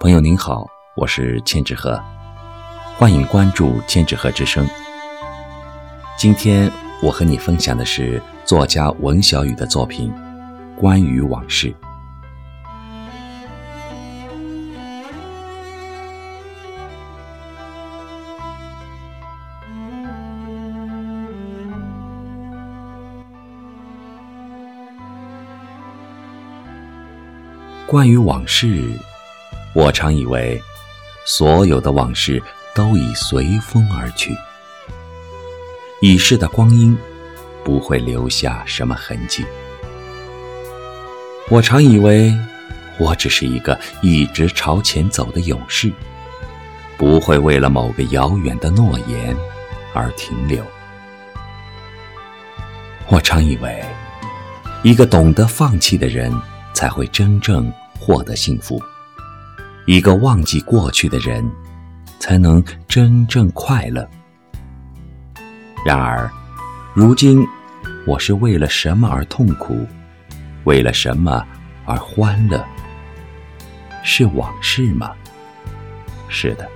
朋友您好，我是千纸鹤，欢迎关注千纸鹤之声。今天我和你分享的是作家文小雨的作品《关于往事》。关于往事。我常以为，所有的往事都已随风而去，已逝的光阴不会留下什么痕迹。我常以为，我只是一个一直朝前走的勇士，不会为了某个遥远的诺言而停留。我常以为，一个懂得放弃的人才会真正获得幸福。一个忘记过去的人，才能真正快乐。然而，如今我是为了什么而痛苦？为了什么而欢乐？是往事吗？是的，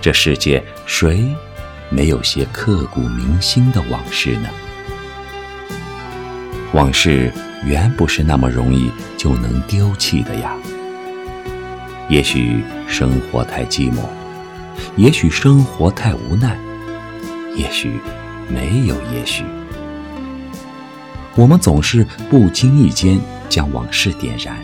这世界谁没有些刻骨铭心的往事呢？往事原不是那么容易就能丢弃的呀。也许生活太寂寞，也许生活太无奈，也许没有也许。我们总是不经意间将往事点燃，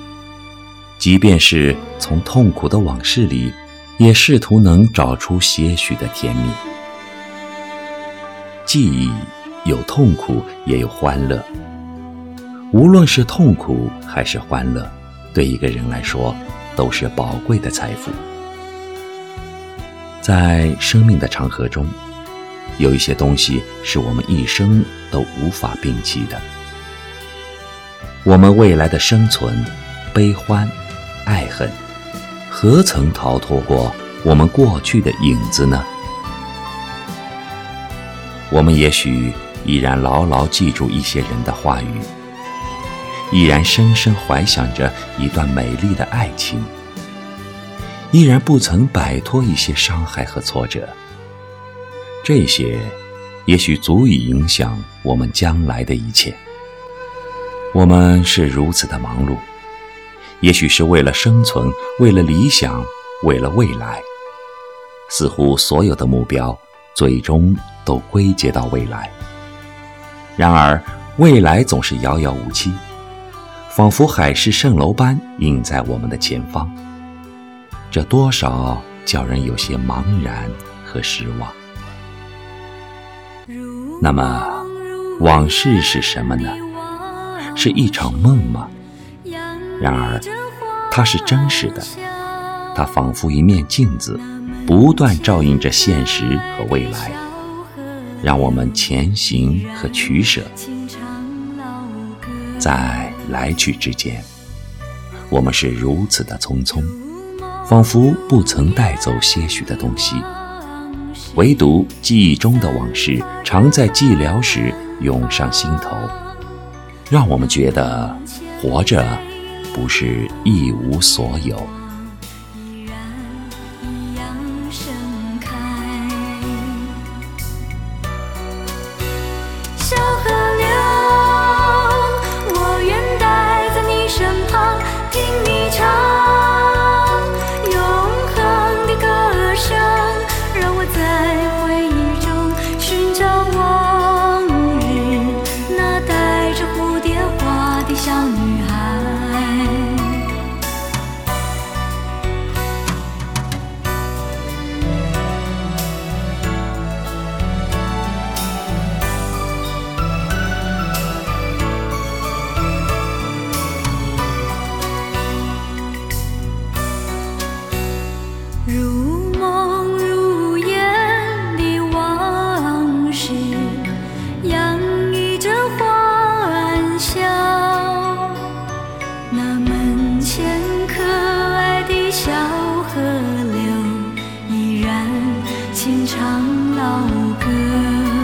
即便是从痛苦的往事里，也试图能找出些许的甜蜜。记忆有痛苦，也有欢乐。无论是痛苦还是欢乐，对一个人来说。都是宝贵的财富。在生命的长河中，有一些东西是我们一生都无法摒弃的。我们未来的生存、悲欢、爱恨，何曾逃脱过我们过去的影子呢？我们也许依然牢牢记住一些人的话语。依然深深怀想着一段美丽的爱情，依然不曾摆脱一些伤害和挫折。这些，也许足以影响我们将来的一切。我们是如此的忙碌，也许是为了生存，为了理想，为了未来。似乎所有的目标最终都归结到未来。然而，未来总是遥遥无期。仿佛海市蜃楼般映在我们的前方，这多少叫人有些茫然和失望。那么，往事是什么呢？是一场梦吗？然而，它是真实的，它仿佛一面镜子，不断照映着现实和未来，让我们前行和取舍，在。来去之间，我们是如此的匆匆，仿佛不曾带走些许的东西，唯独记忆中的往事，常在寂寥时涌上心头，让我们觉得活着不是一无所有。唱老歌。